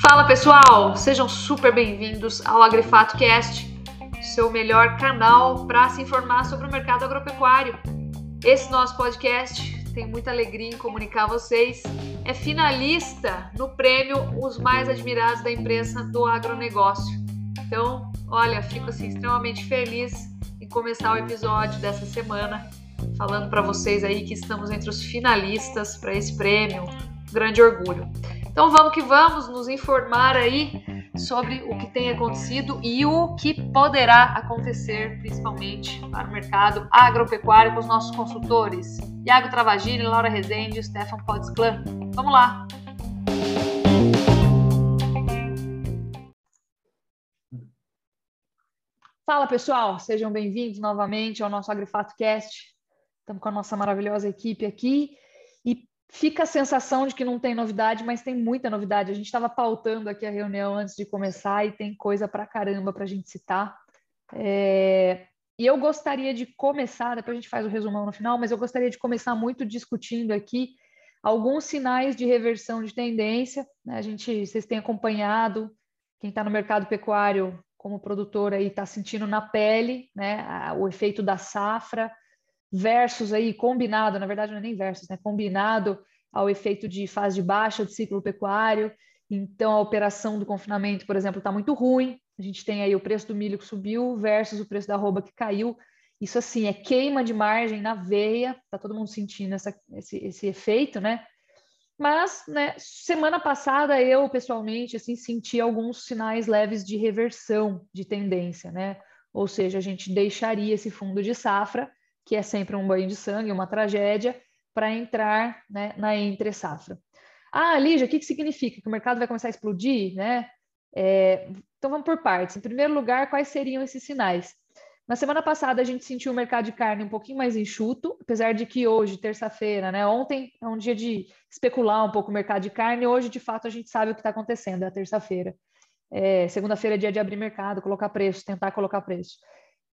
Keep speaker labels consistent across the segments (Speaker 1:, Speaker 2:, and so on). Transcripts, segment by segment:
Speaker 1: Fala pessoal, sejam super bem-vindos ao Agrifato Cast, seu melhor canal para se informar sobre o mercado agropecuário. Esse nosso podcast tem muita alegria em comunicar a vocês. É finalista no prêmio Os Mais Admirados da Imprensa do Agronegócio. Então, olha, fico assim extremamente feliz em começar o episódio dessa semana falando para vocês aí que estamos entre os finalistas para esse prêmio. Grande orgulho. Então vamos que vamos nos informar aí sobre o que tem acontecido e o que poderá acontecer, principalmente para o mercado agropecuário com os nossos consultores. Iago Travagini, Laura Rezende e Stefan Podsclan. Vamos lá! Fala pessoal, sejam bem-vindos novamente ao nosso Agrifato Cast. Estamos com a nossa maravilhosa equipe aqui e fica a sensação de que não tem novidade, mas tem muita novidade. A gente estava pautando aqui a reunião antes de começar e tem coisa para caramba para a gente citar. É... E eu gostaria de começar, depois a gente faz o resumão no final, mas eu gostaria de começar muito discutindo aqui alguns sinais de reversão de tendência. Né? A gente, vocês têm acompanhado, quem está no mercado pecuário como produtor aí está sentindo na pele, né, o efeito da safra, versus aí combinado, na verdade não é nem versus, né? Combinado ao efeito de fase de baixa do ciclo pecuário. Então a operação do confinamento, por exemplo, está muito ruim. A gente tem aí o preço do milho que subiu versus o preço da arroba que caiu. Isso assim é queima de margem na veia, tá todo mundo sentindo essa, esse, esse efeito, né? Mas, né, semana passada eu pessoalmente assim senti alguns sinais leves de reversão de tendência, né? Ou seja, a gente deixaria esse fundo de safra que é sempre um banho de sangue, uma tragédia, para entrar né, na entre safra. Ah, Lígia, o que, que significa? Que o mercado vai começar a explodir? Né? É, então vamos por partes. Em primeiro lugar, quais seriam esses sinais? Na semana passada a gente sentiu o mercado de carne um pouquinho mais enxuto, apesar de que hoje, terça-feira, né? Ontem é um dia de especular um pouco o mercado de carne, hoje de fato a gente sabe o que está acontecendo, é a terça-feira. É, Segunda-feira é dia de abrir mercado, colocar preço, tentar colocar preço.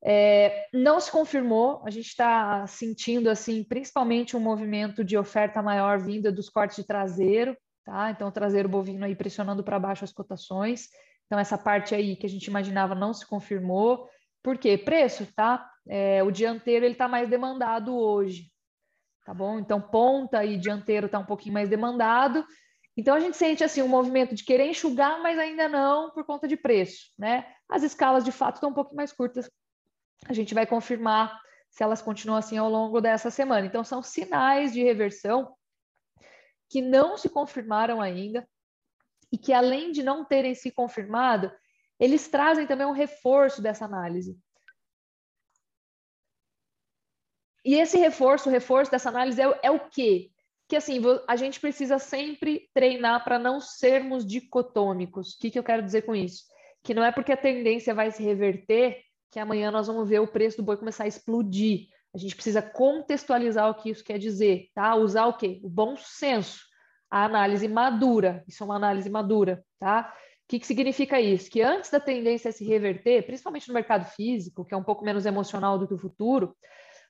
Speaker 1: É, não se confirmou, a gente está sentindo assim, principalmente um movimento de oferta maior vinda dos cortes de traseiro, tá? Então o traseiro bovino aí pressionando para baixo as cotações. Então essa parte aí que a gente imaginava não se confirmou. Por quê? Preço, tá? É, o dianteiro ele está mais demandado hoje, tá bom? Então ponta e dianteiro está um pouquinho mais demandado. Então a gente sente assim um movimento de querer enxugar, mas ainda não por conta de preço, né? As escalas de fato estão um pouquinho mais curtas a gente vai confirmar se elas continuam assim ao longo dessa semana. Então, são sinais de reversão que não se confirmaram ainda e que, além de não terem se confirmado, eles trazem também um reforço dessa análise. E esse reforço, o reforço dessa análise é, é o quê? Que assim, a gente precisa sempre treinar para não sermos dicotômicos. O que, que eu quero dizer com isso? Que não é porque a tendência vai se reverter que amanhã nós vamos ver o preço do boi começar a explodir. A gente precisa contextualizar o que isso quer dizer, tá? Usar o quê? O bom senso, a análise madura. Isso é uma análise madura, tá? O que, que significa isso? Que antes da tendência se reverter, principalmente no mercado físico, que é um pouco menos emocional do que o futuro,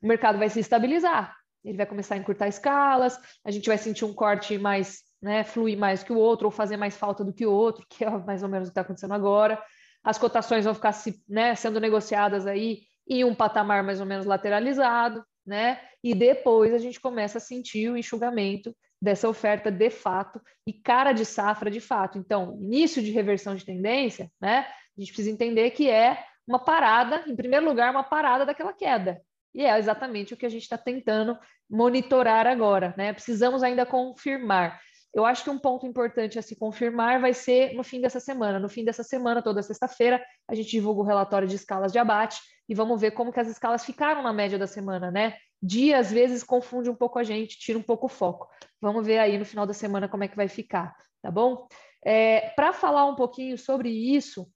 Speaker 1: o mercado vai se estabilizar. Ele vai começar a encurtar escalas, a gente vai sentir um corte mais, né, fluir mais que o outro, ou fazer mais falta do que o outro, que é mais ou menos o que está acontecendo agora as cotações vão ficar né, sendo negociadas aí em um patamar mais ou menos lateralizado, né? E depois a gente começa a sentir o enxugamento dessa oferta de fato e cara de safra de fato. Então, início de reversão de tendência, né? A gente precisa entender que é uma parada, em primeiro lugar, uma parada daquela queda. E é exatamente o que a gente está tentando monitorar agora, né? Precisamos ainda confirmar. Eu acho que um ponto importante a se confirmar vai ser no fim dessa semana. No fim dessa semana, toda sexta-feira, a gente divulga o relatório de escalas de abate e vamos ver como que as escalas ficaram na média da semana, né? Dia, às vezes, confunde um pouco a gente, tira um pouco o foco. Vamos ver aí no final da semana como é que vai ficar, tá bom? É, Para falar um pouquinho sobre isso,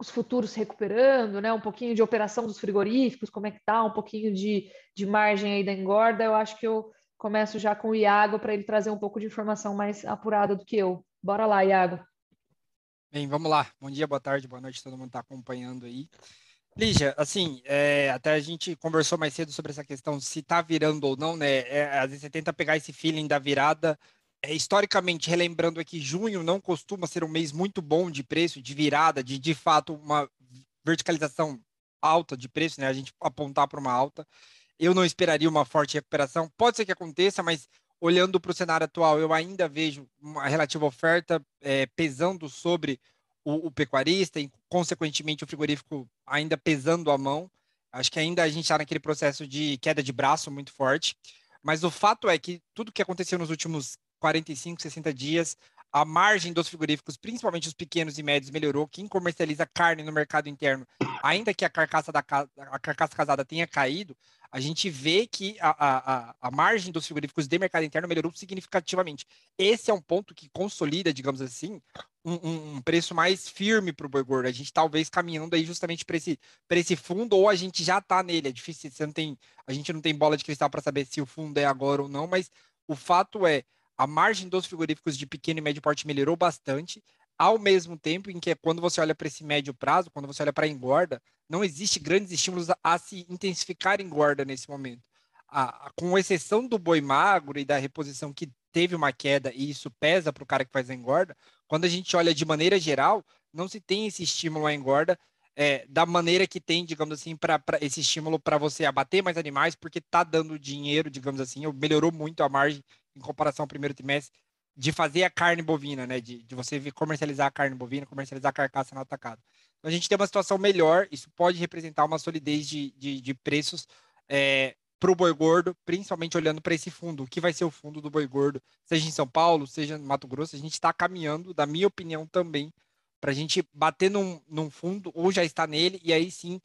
Speaker 1: os futuros recuperando, né? Um pouquinho de operação dos frigoríficos, como é que tá, um pouquinho de, de margem aí da engorda, eu acho que eu começo já com o Iago para ele trazer um pouco de informação mais apurada do que eu. Bora lá, Iago.
Speaker 2: Bem, vamos lá. Bom dia, boa tarde, boa noite, todo mundo está acompanhando aí. Lígia, assim, é, até a gente conversou mais cedo sobre essa questão se está virando ou não, né? É, às vezes você tenta pegar esse feeling da virada. É, historicamente, relembrando aqui, junho não costuma ser um mês muito bom de preço, de virada, de de fato uma verticalização alta de preço, né? A gente apontar para uma alta. Eu não esperaria uma forte recuperação. Pode ser que aconteça, mas olhando para o cenário atual, eu ainda vejo uma relativa oferta é, pesando sobre o, o, pecuarista e, consequentemente, o frigorífico ainda pesando a mão. Acho que ainda a gente está naquele processo de queda de braço muito forte. Mas o fato é que tudo que aconteceu nos últimos 45, 60 dias, a margem dos frigoríficos, principalmente os pequenos e médios, melhorou. Quem comercializa carne no mercado interno, ainda que a carcaça, da, a carcaça casada tenha caído, a gente vê que a, a, a margem dos frigoríficos de mercado interno melhorou significativamente. Esse é um ponto que consolida, digamos assim, um, um preço mais firme para o boi gordo. A gente talvez caminhando aí justamente para esse, esse fundo, ou a gente já está nele. É difícil, você não tem, a gente não tem bola de cristal para saber se o fundo é agora ou não, mas o fato é a margem dos frigoríficos de pequeno e médio porte melhorou bastante ao mesmo tempo em que quando você olha para esse médio prazo, quando você olha para a engorda, não existe grandes estímulos a, a, se intensificar a engorda nesse momento. A, a, com exceção do boi magro e da reposição que teve uma queda e isso pesa para o cara que faz a engorda, quando a gente olha de maneira geral, não se tem esse estímulo à engorda é, da maneira que tem, digamos assim, para esse estímulo para você abater mais animais, porque está dando dinheiro, digamos assim, melhorou muito a margem em comparação ao primeiro trimestre de fazer a carne bovina, né? De, de você comercializar a carne bovina, comercializar a carcaça no atacado. Então, a gente tem uma situação melhor, isso pode representar uma solidez de, de, de preços é, para o boi gordo, principalmente olhando para esse fundo, o que vai ser o fundo do boi gordo, seja em São Paulo, seja no Mato Grosso, a gente está caminhando, da minha opinião também, para a gente bater num, num fundo, ou já está nele, e aí sim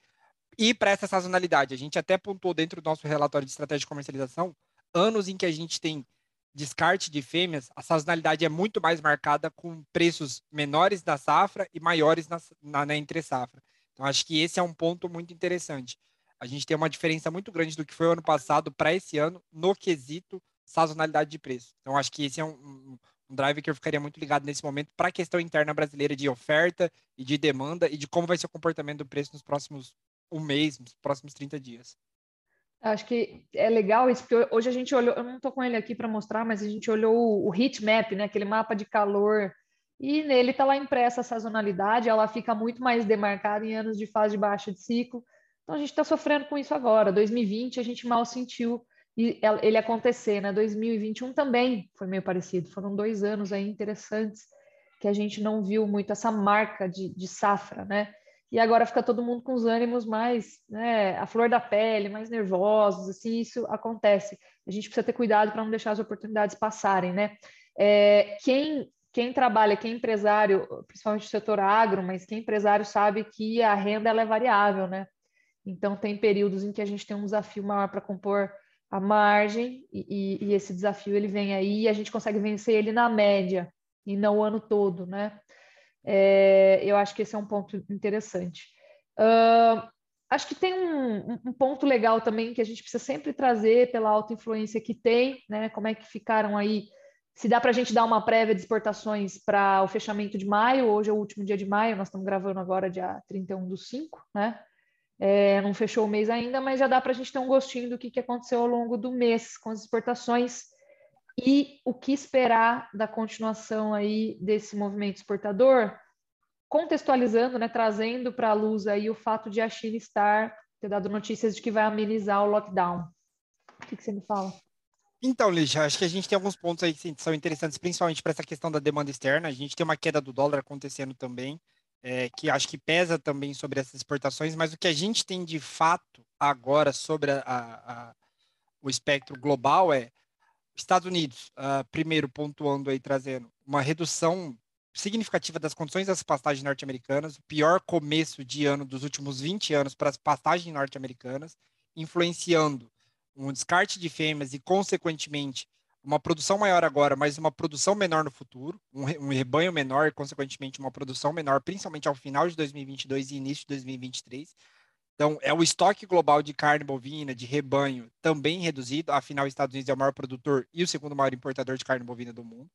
Speaker 2: ir para essa sazonalidade. A gente até pontuou dentro do nosso relatório de estratégia de comercialização anos em que a gente tem descarte de fêmeas, a sazonalidade é muito mais marcada com preços menores da safra e maiores na, na, na entre safra. Então, acho que esse é um ponto muito interessante. A gente tem uma diferença muito grande do que foi o ano passado para esse ano no quesito sazonalidade de preço. Então, acho que esse é um, um, drive que eu ficaria muito ligado nesse momento para a questão interna brasileira de oferta e de demanda e de como vai ser o comportamento do preço nos próximos um mês, nos próximos 30 dias.
Speaker 1: Acho que é legal isso, porque hoje a gente olhou, eu não estou com ele aqui para mostrar, mas a gente olhou o, heat map, né, aquele mapa de calor, e nele está lá impressa a sazonalidade, ela fica muito mais demarcada em anos de fase de baixa de ciclo. Então a gente está sofrendo com isso agora. 2020 a gente mal sentiu ele acontecer, né? 2021 também foi meio parecido. Foram dois anos aí interessantes que a gente não viu muito essa marca de, de safra, né? E agora fica todo mundo com os ânimos mais, né, a flor da pele, mais nervosos, assim, isso acontece. A gente precisa ter cuidado para não deixar as oportunidades passarem, né? É, quem, quem trabalha, quem é empresário, principalmente o setor agro, mas quem é empresário sabe que a renda é variável, né? Então, tem períodos em que a gente tem um desafio maior para compor a margem, e, e, e esse desafio ele vem aí e a gente consegue vencer ele na média, e não o ano todo, né? É, eu acho que esse é um ponto interessante. Uh, acho que tem um, um, ponto legal também que a gente precisa sempre trazer pela alta influência que tem, né? Como é que ficaram aí? Se dá para a gente dar uma prévia de exportações para o fechamento de maio, hoje é o último dia de maio, nós estamos gravando agora dia 31 do 5, né? É, não fechou o mês ainda, mas já dá para a gente ter um gostinho do que, que aconteceu ao longo do mês com as exportações e o que esperar da continuação aí desse movimento exportador, contextualizando, né, trazendo para a luz aí o fato de a China estar ter dado notícias de que vai amenizar o lockdown. O que, que você me fala?
Speaker 2: Então, Lígia, acho que a gente tem alguns pontos aí que são interessantes, principalmente para essa questão da demanda externa. A gente tem uma queda do dólar acontecendo também, é, que acho que pesa também sobre essas exportações, mas o que a gente tem de fato agora sobre a, a, a, o espectro global é Estados Unidos, uh, primeiro pontuando aí, trazendo uma redução significativa das condições das pastagens norte-americanas, o pior começo de ano dos últimos 20 anos para as pastagens norte-americanas, influenciando um descarte de fêmeas e, consequentemente, uma produção maior agora, mas uma produção menor no futuro, um, um rebanho menor e, consequentemente, uma produção menor, principalmente ao final de 2022 e início de 2023. Então, é o estoque global de carne bovina, de rebanho, também reduzido. Afinal, os Estados Unidos é o maior produtor e o segundo maior importador de carne bovina do mundo.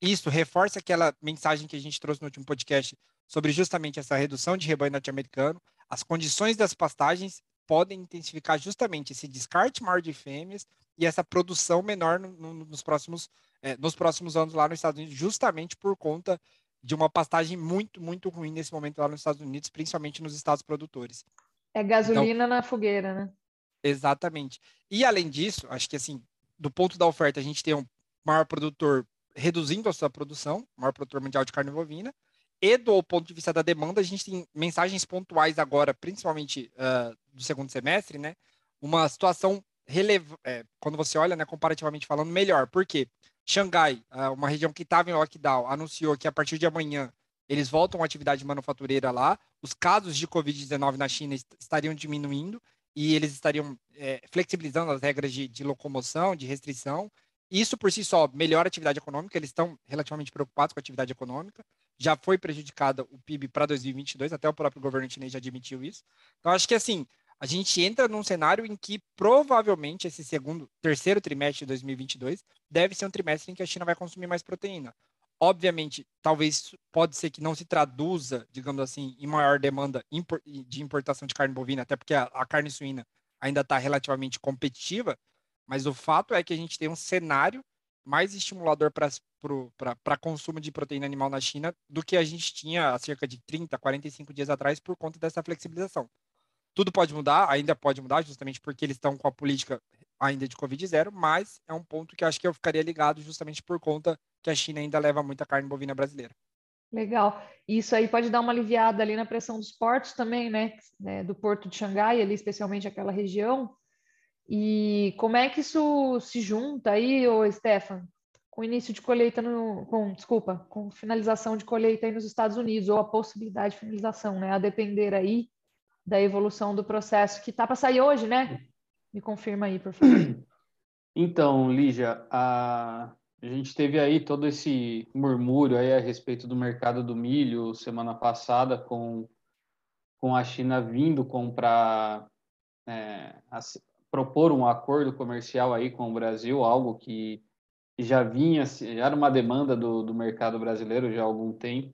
Speaker 2: isso reforça aquela mensagem que a gente trouxe no último podcast sobre justamente essa redução de rebanho norte-americano. As condições das pastagens podem intensificar justamente esse descarte maior de fêmeas e essa produção menor no, no, nos, próximos, é, nos próximos anos lá nos Estados Unidos, justamente por conta de uma pastagem muito, muito ruim nesse momento lá nos Estados Unidos, principalmente nos estados produtores.
Speaker 1: É gasolina então, na fogueira, né?
Speaker 2: Exatamente. E além disso, acho que assim, do ponto da oferta, a gente tem um maior produtor reduzindo a sua produção, maior produtor mundial de carne bovina, e do ponto de vista da demanda, a gente tem mensagens pontuais agora, principalmente uh, do segundo semestre, né? Uma situação relevante, é, quando você olha, né, comparativamente falando, melhor. Por quê? Xangai, uh, uma região que estava em lockdown, anunciou que a partir de amanhã eles voltam à atividade manufatureira lá. Os casos de Covid-19 na China estariam diminuindo e eles estariam é, flexibilizando as regras de, de locomoção, de restrição. Isso por si só melhora a atividade econômica, eles estão relativamente preocupados com a atividade econômica. Já foi prejudicada o PIB para 2022, até o próprio governo chinês já admitiu isso. Então, acho que assim, a gente entra num cenário em que provavelmente esse segundo, terceiro trimestre de 2022 deve ser um trimestre em que a China vai consumir mais proteína. Obviamente, talvez pode ser que não se traduza, digamos assim, em maior demanda de importação de carne bovina, até porque a, a carne suína ainda está relativamente competitiva, mas o fato é que a gente tem um cenário mais estimulador para consumo de proteína animal na China do que a gente tinha há cerca de 30, 45 dias atrás por conta dessa flexibilização. Tudo pode mudar, ainda pode mudar, justamente porque eles estão com a política ainda de Covid zero, mas é um ponto que acho que eu ficaria ligado justamente por conta que a China ainda leva muita carne bovina brasileira.
Speaker 1: Legal. Isso aí pode dar uma aliviada ali na pressão dos portos também, né? É, do porto de Xangai, ali especialmente aquela região, e como é que isso se junta aí, ô Stefan, com início de colheita no, com, desculpa, com finalização de colheita aí nos Estados Unidos, ou a possibilidade de finalização, né? A depender aí da evolução do processo que está para sair hoje, né? Me confirma aí, por favor.
Speaker 3: Então, Lígia, a, a gente teve aí todo esse murmúrio aí a respeito do mercado do milho semana passada com, com a China vindo comprar é, propor um acordo comercial aí com o Brasil, algo que já vinha, já era uma demanda do, do mercado brasileiro já há algum tempo.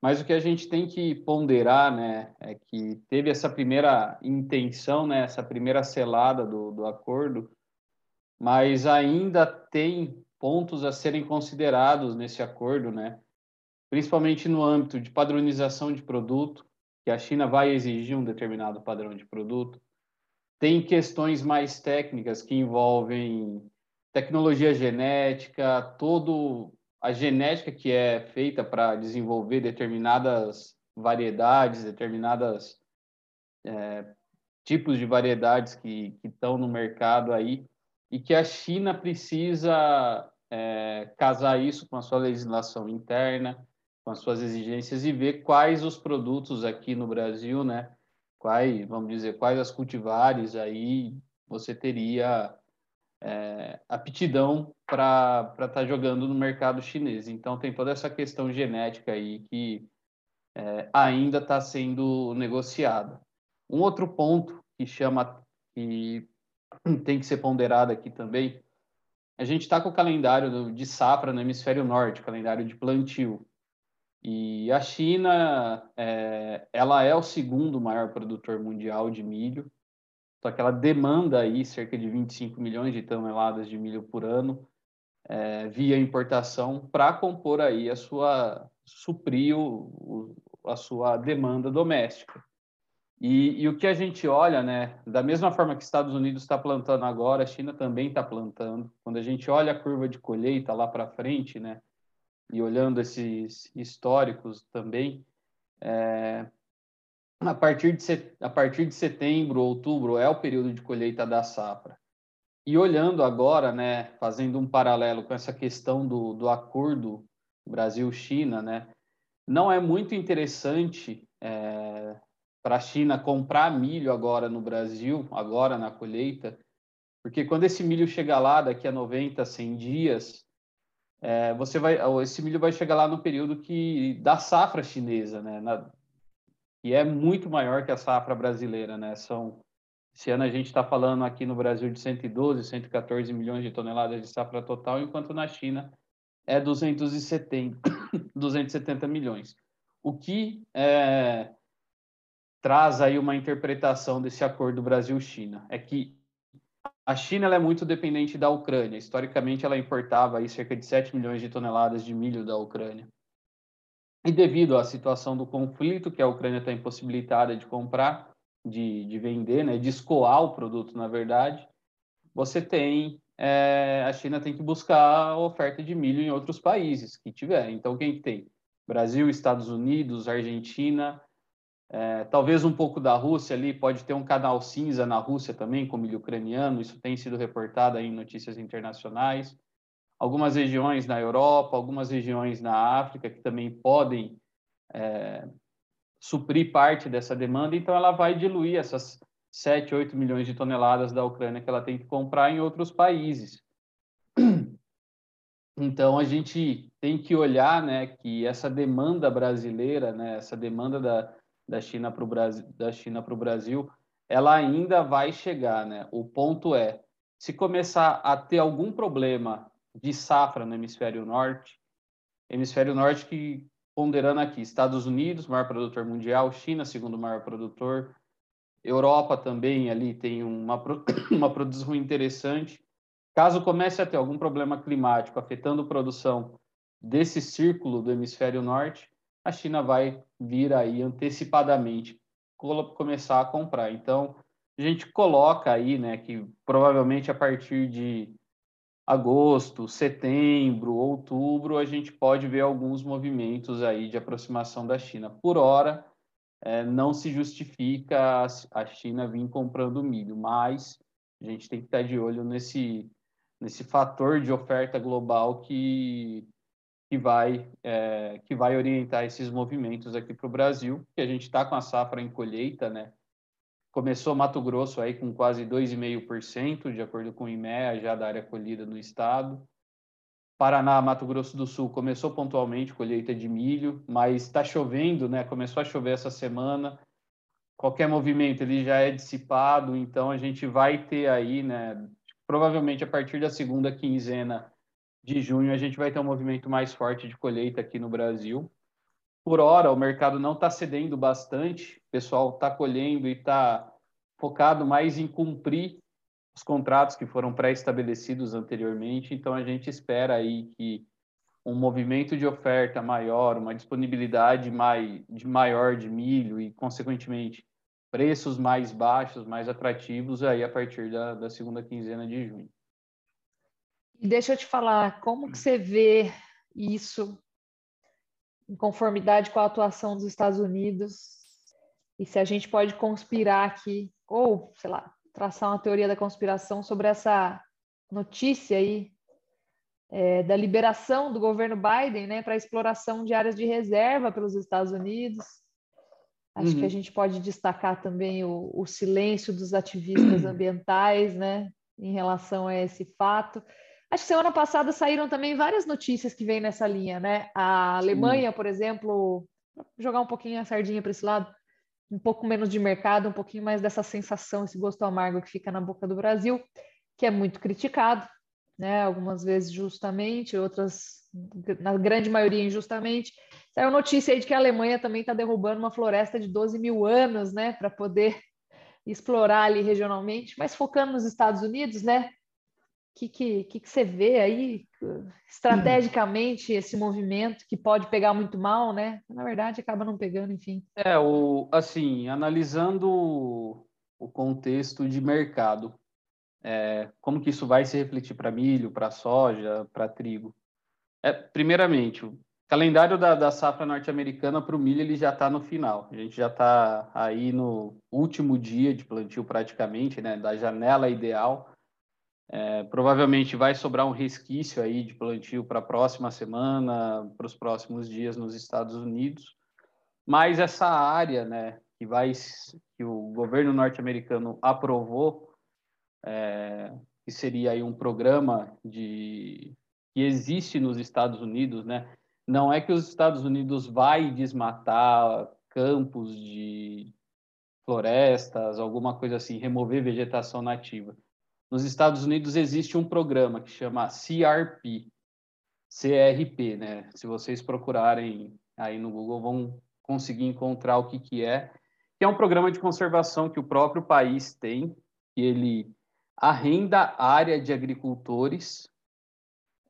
Speaker 3: Mas o que a gente tem que ponderar, né, é que teve essa primeira intenção, né, essa primeira selada do, do acordo, mas ainda tem pontos a serem considerados nesse acordo, né, principalmente no âmbito de padronização de produto, que a China vai exigir um determinado padrão de produto, tem questões mais técnicas que envolvem tecnologia genética, todo a genética que é feita para desenvolver determinadas variedades, determinadas é, tipos de variedades que, estão no mercado aí e que a China precisa é, casar isso com a sua legislação interna, com as suas exigências e ver quais os produtos aqui no Brasil, né, quais, vamos dizer, quais as cultivares aí você teria é, aptidão para estar tá jogando no mercado chinês. Então, tem toda essa questão genética aí que é, ainda está sendo negociada. Um outro ponto que chama, que tem que ser ponderado aqui também, a gente está com o calendário de safra no hemisfério norte, calendário de plantio. E a China, é, ela é o segundo maior produtor mundial de milho, só que ela demanda aí cerca de 25 milhões de toneladas de milho por ano é, via importação para compor aí a sua suprir o, a sua demanda doméstica. E, e, o que a gente olha, né, da mesma forma que Estados Unidos está plantando agora, a China também está plantando. Quando a gente olha a curva de colheita lá para frente, né, e olhando esses históricos também, é, a, partir de a partir de setembro, outubro, é o período de colheita da safra. E olhando agora, né, fazendo um paralelo com essa questão do, do acordo Brasil-China, né, não é muito interessante é, para a China comprar milho agora no Brasil, agora na colheita, porque quando esse milho chegar lá daqui a 90, 100 dias, é, você vai, esse milho vai chegar lá no período que da safra chinesa, né? Na, e é muito maior que a safra brasileira, né? São esse ano a gente está falando aqui no Brasil de 112, 114 milhões de toneladas de safra total, enquanto na China é 270, 270 milhões. O que é, traz aí uma interpretação desse acordo Brasil-China é que a China é muito dependente da Ucrânia. Historicamente, ela importava aí cerca de 7 milhões de toneladas de milho da Ucrânia. E devido à situação do conflito, que a Ucrânia está impossibilitada de comprar, de, de vender, né, de escoar o produto, na verdade, você tem é, a China tem que buscar oferta de milho em outros países que tiver. Então, quem que tem? Brasil, Estados Unidos, Argentina, é, talvez um pouco da Rússia ali, pode ter um canal cinza na Rússia também, com milho ucraniano, isso tem sido reportado em notícias internacionais. Algumas regiões na Europa, algumas regiões na África que também podem é, suprir parte dessa demanda, então ela vai diluir essas 7, 8 milhões de toneladas da Ucrânia que ela tem que comprar em outros países. Então a gente tem que olhar, né, que essa demanda brasileira, né, essa demanda da, da China para o Brasil, da China para o Brasil, ela ainda vai chegar, né? O ponto é, se começar a ter algum problema de safra no hemisfério norte, hemisfério norte que ponderando aqui, Estados Unidos, maior produtor mundial, China, segundo maior produtor, Europa também ali tem uma, uma produção interessante. Caso comece a ter algum problema climático afetando a produção desse círculo do hemisfério norte, a China vai vir aí antecipadamente começar a comprar. Então, a gente coloca aí, né, que provavelmente a partir de agosto, setembro, outubro, a gente pode ver alguns movimentos aí de aproximação da China. Por hora, é, não se justifica a China vir comprando milho, mas a gente tem que estar de olho nesse, nesse fator de oferta global que, que, vai, é, que vai orientar esses movimentos aqui para o Brasil, que a gente está com a safra em colheita, né? Começou Mato Grosso aí com quase 2,5%, de acordo com o IMEA, já da área colhida no estado. Paraná, Mato Grosso do Sul começou pontualmente colheita de milho, mas está chovendo, né? Começou a chover essa semana. Qualquer movimento ele já é dissipado, então a gente vai ter aí, né? Provavelmente a partir da segunda quinzena de junho a gente vai ter um movimento mais forte de colheita aqui no Brasil. Por hora, o mercado não está cedendo bastante, o pessoal está colhendo e está focado mais em cumprir os contratos que foram pré-estabelecidos anteriormente, então a gente espera aí que um movimento de oferta maior, uma disponibilidade mai, de maior de milho e, consequentemente, preços mais baixos, mais atrativos aí a partir da, da segunda quinzena de junho.
Speaker 1: Deixa eu te falar, como que você vê isso em conformidade com a atuação dos Estados Unidos? E se a gente pode conspirar aqui, ou, sei lá, traçar uma teoria da conspiração sobre essa notícia aí é, da liberação do governo Biden né, para exploração de áreas de reserva pelos Estados Unidos. Acho uhum. que a uhum. gente pode destacar também o, o silêncio dos ativistas ambientais né, em relação a esse fato. Acho que semana passada saíram também várias notícias que vêm nessa linha, né? A Alemanha, Sim. por exemplo, jogar um pouquinho a sardinha para esse lado, um pouco menos de mercado, um pouquinho mais dessa sensação, esse gosto amargo que fica na boca do Brasil, que é muito criticado, né? Algumas vezes justamente, outras, na grande maioria, injustamente. Saiu notícia aí de que a Alemanha também está derrubando uma floresta de 12 mil anos, né? Para poder explorar ali regionalmente, mas focando nos Estados Unidos, né? Que, que, que, você vê aí estrategicamente esse movimento que pode pegar muito mal, né? Na verdade, acaba não pegando, enfim.
Speaker 3: É, o, assim, analisando o contexto de mercado, é, como que isso vai se refletir para milho, para soja, para trigo? É, primeiramente, o calendário da, da safra norte-americana para o milho ele já está no final. A gente já está aí no último dia de plantio praticamente, né? Da janela ideal é, provavelmente vai sobrar um resquício aí de plantio para a próxima semana, para os próximos dias nos Estados Unidos. Mas essa área, né, que vai que o governo norte-americano aprovou, é, que seria aí um programa de que existe nos Estados Unidos, né? Não é que os Estados Unidos vai desmatar campos de florestas, alguma coisa assim, remover vegetação nativa nos Estados Unidos existe um programa que chama CRP, CRP, né? Se vocês procurarem aí no Google, vão conseguir encontrar o que, que é. Que é um programa de conservação que o próprio país tem, que ele arrenda área de agricultores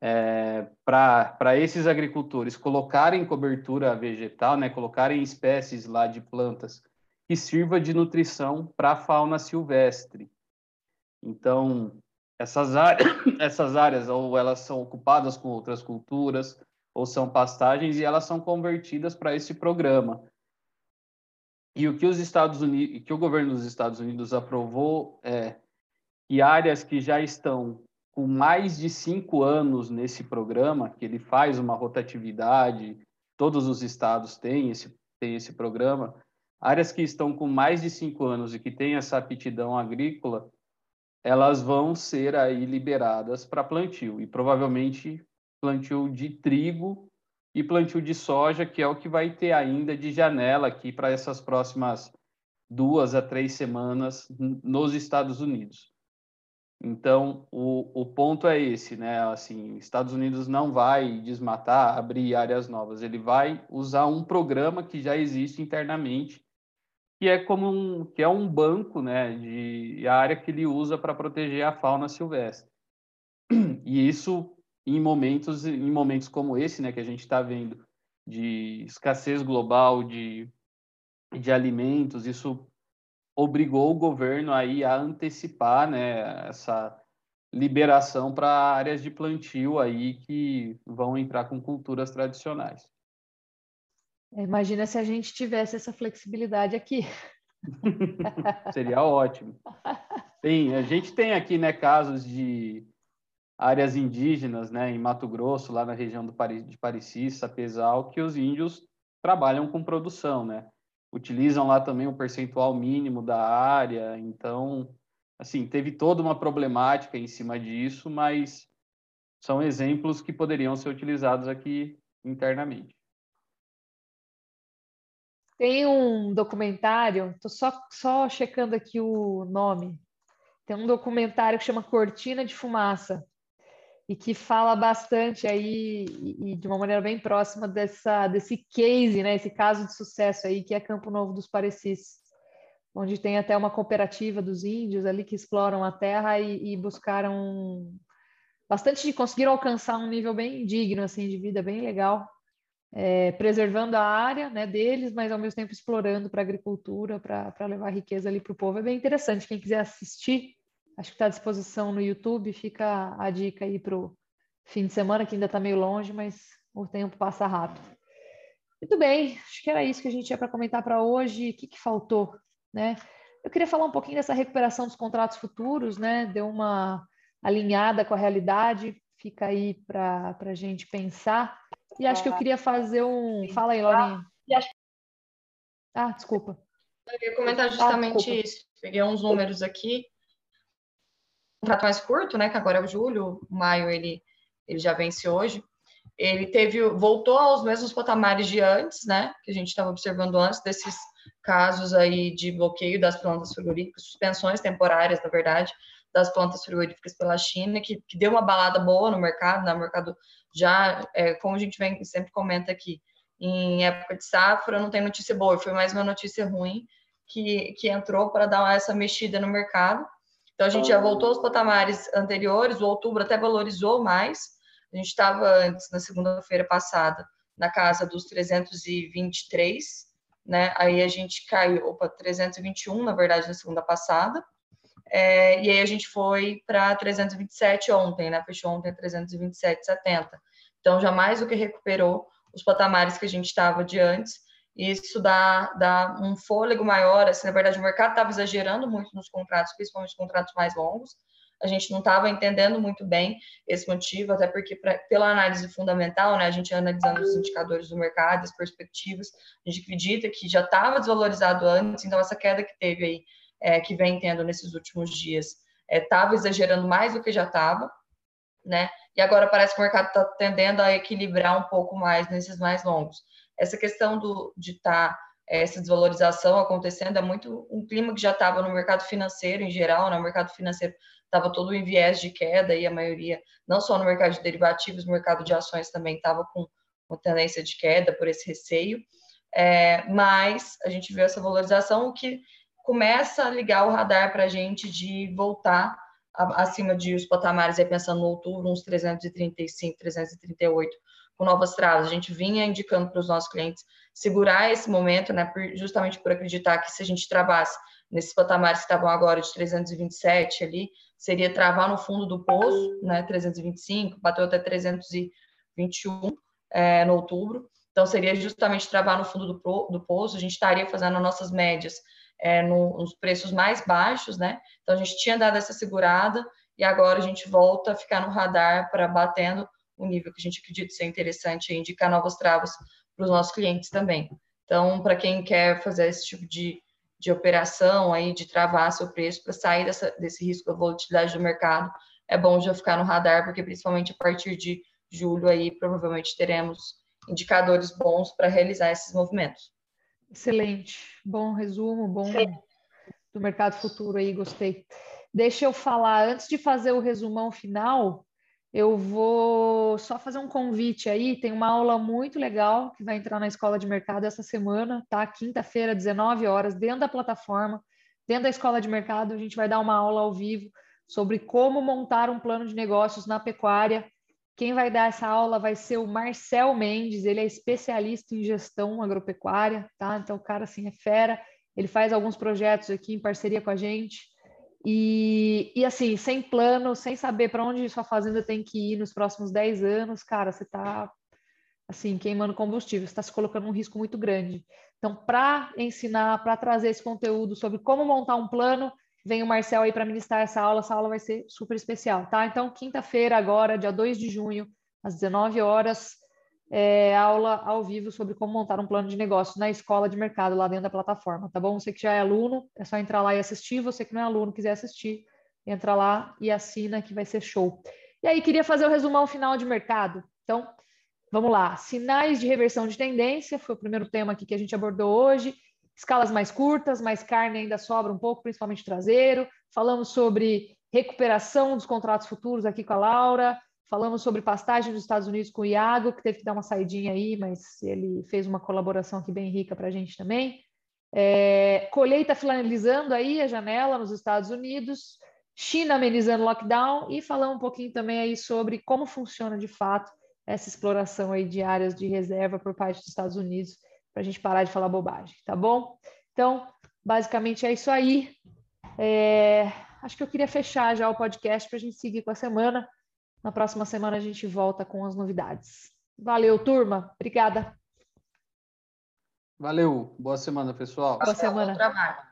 Speaker 3: é, para esses agricultores colocarem cobertura vegetal, né, colocarem espécies lá de plantas que sirva de nutrição para a fauna silvestre. Então, essas áreas, essas áreas ou elas são ocupadas com outras culturas ou são pastagens e elas são convertidas para esse programa. E o que os Estados Unidos, que o governo dos Estados Unidos aprovou é que áreas que já estão com mais de cinco anos nesse programa, que ele faz uma rotatividade, todos os estados têm esse, têm esse programa, áreas que estão com mais de cinco anos e que têm essa aptidão agrícola, elas vão ser aí liberadas para plantio e provavelmente plantio de trigo e plantio de soja, que é o que vai ter ainda de janela aqui para essas próximas duas a três semanas nos Estados Unidos. Então, o, o ponto é esse, né? Assim, Estados Unidos não vai desmatar, abrir áreas novas, ele vai usar um programa que já existe internamente que é como um, que é um banco, né, de área que ele usa para proteger a fauna silvestre. E isso em momentos em momentos como esse, né, que a gente está vendo de escassez global de de alimentos, isso obrigou o governo aí a antecipar, né, essa liberação para áreas de plantio aí que vão entrar com culturas tradicionais.
Speaker 1: Imagina se a gente tivesse essa flexibilidade aqui.
Speaker 3: Seria ótimo. Tem, a gente tem aqui, né, casos de áreas indígenas, né, em Mato Grosso, lá na região do Pari, de Parecis, Sapezal, que os índios trabalham com produção, né? Utilizam lá também um percentual mínimo da área, então, assim, teve toda uma problemática em cima disso, mas são exemplos que poderiam ser utilizados aqui internamente.
Speaker 1: Tem um documentário, estou só, só checando aqui o nome. Tem um documentário que chama Cortina de Fumaça e que fala bastante aí e, e de uma maneira bem próxima dessa desse case, né, esse caso de sucesso aí que é Campo Novo dos Parecis, onde tem até uma cooperativa dos índios ali que exploram a terra e, e buscaram bastante conseguiram alcançar um nível bem digno assim de vida bem legal é, preservando a área né, deles, mas ao mesmo tempo explorando para a agricultura, para levar riqueza ali para o povo. É bem interessante. Quem quiser assistir, acho que está à disposição no YouTube. Fica a dica aí para o fim de semana, que ainda está meio longe, mas o tempo passa rápido. Muito bem, acho que era isso que a gente tinha para comentar para hoje. O que, que faltou? Né? Eu queria falar um pouquinho dessa recuperação dos contratos futuros, né? Deu uma alinhada com a realidade, fica aí para a gente pensar. E acho que eu queria fazer um. Fala aí, Laurinha. Ah, desculpa.
Speaker 4: Eu ia comentar ah, justamente ah, isso. Peguei uns números aqui. Um contrato mais curto, né? Que agora é o julho, maio ele, ele já vence hoje. Ele teve, voltou aos mesmos patamares de antes, né? Que a gente estava observando antes desses casos aí de bloqueio das plantas frigoríficas, suspensões temporárias, na verdade, das plantas frigoríficas pela China, que, que deu uma balada boa no mercado, no mercado já, é, como a gente vem sempre comenta aqui, em época de safra não tem notícia boa, foi mais uma notícia ruim que, que entrou para dar essa mexida no mercado. Então a gente já voltou aos patamares anteriores, o outubro até valorizou mais. A gente estava antes, na segunda-feira passada, na casa dos 323, né? Aí a gente caiu, opa, 321, na verdade, na segunda passada. É, e aí a gente foi para 327 ontem, né? Fechou ontem 327,70. Então já mais do que recuperou os patamares que a gente estava de antes. Isso dá, dá um fôlego maior. Assim, na verdade, o mercado estava exagerando muito nos contratos, principalmente os contratos mais longos. A gente não estava entendendo muito bem esse motivo, até porque, pra, pela análise fundamental, né, a gente analisando os indicadores do mercado, as perspectivas, a gente acredita que já estava desvalorizado antes, então essa queda que teve aí é, que vem tendo nesses últimos dias estava é, exagerando mais do que já estava, né? E agora parece que o mercado está tendendo a equilibrar um pouco mais nesses mais longos. Essa questão do, de estar tá, essa desvalorização acontecendo, é muito um clima que já estava no mercado financeiro em geral, né? o mercado financeiro estava todo em viés de queda e a maioria, não só no mercado de derivativos, no mercado de ações também estava com uma tendência de queda por esse receio, é, mas a gente viu essa valorização, o que começa a ligar o radar para a gente de voltar acima de os patamares, aí pensando no outubro, uns 335, 338, com novas travas. A gente vinha indicando para os nossos clientes segurar esse momento, né, justamente por acreditar que se a gente travasse nesses patamares que estavam agora de 327 ali, seria travar no fundo do poço, né, 325, bateu até 321 é, no outubro, então seria justamente travar no fundo do, do poço, a gente estaria fazendo nossas médias é, no, nos preços mais baixos, né, então a gente tinha dado essa segurada e agora a gente volta a ficar no radar para batendo o nível que a gente acredita ser interessante e indicar novas travas para os nossos clientes também. Então, para quem quer fazer esse tipo de, de operação aí, de travar seu preço para sair dessa, desse risco da volatilidade do mercado, é bom já ficar no radar, porque principalmente a partir de julho aí provavelmente teremos indicadores bons para realizar esses movimentos.
Speaker 1: Excelente, bom resumo, bom do mercado futuro aí, gostei. Deixa eu falar, antes de fazer o resumão final, eu vou só fazer um convite aí. Tem uma aula muito legal que vai entrar na escola de mercado essa semana, tá? Quinta-feira, 19 horas, dentro da plataforma, dentro da escola de mercado. A gente vai dar uma aula ao vivo sobre como montar um plano de negócios na pecuária. Quem vai dar essa aula vai ser o Marcel Mendes, ele é especialista em gestão agropecuária, tá? Então, o cara assim é fera. Ele faz alguns projetos aqui em parceria com a gente. E, e assim, sem plano, sem saber para onde sua fazenda tem que ir nos próximos 10 anos, cara, você está assim, queimando combustível, está se colocando um risco muito grande. Então, para ensinar, para trazer esse conteúdo sobre como montar um plano, vem o Marcel aí para ministrar essa aula. Essa aula vai ser super especial, tá? Então, quinta-feira, agora, dia 2 de junho, às 19 horas, é, aula ao vivo sobre como montar um plano de negócio na escola de mercado lá dentro da plataforma, tá bom? Você que já é aluno, é só entrar lá e assistir. Você que não é aluno, quiser assistir, entra lá e assina que vai ser show. E aí, queria fazer o resumão final de mercado. Então, vamos lá. Sinais de reversão de tendência, foi o primeiro tema aqui que a gente abordou hoje. Escalas mais curtas, mais carne ainda sobra um pouco, principalmente traseiro. Falamos sobre recuperação dos contratos futuros aqui com a Laura. Falamos sobre pastagem dos Estados Unidos com o Iago, que teve que dar uma saidinha aí, mas ele fez uma colaboração aqui bem rica para a gente também. É, colheita finalizando aí a janela nos Estados Unidos, China amenizando lockdown e falamos um pouquinho também aí sobre como funciona de fato essa exploração aí de áreas de reserva por parte dos Estados Unidos, para a gente parar de falar bobagem, tá bom? Então, basicamente é isso aí. É, acho que eu queria fechar já o podcast para a gente seguir com a semana. Na próxima semana a gente volta com as novidades. Valeu, turma. Obrigada.
Speaker 3: Valeu. Boa semana, pessoal.
Speaker 1: Boa semana.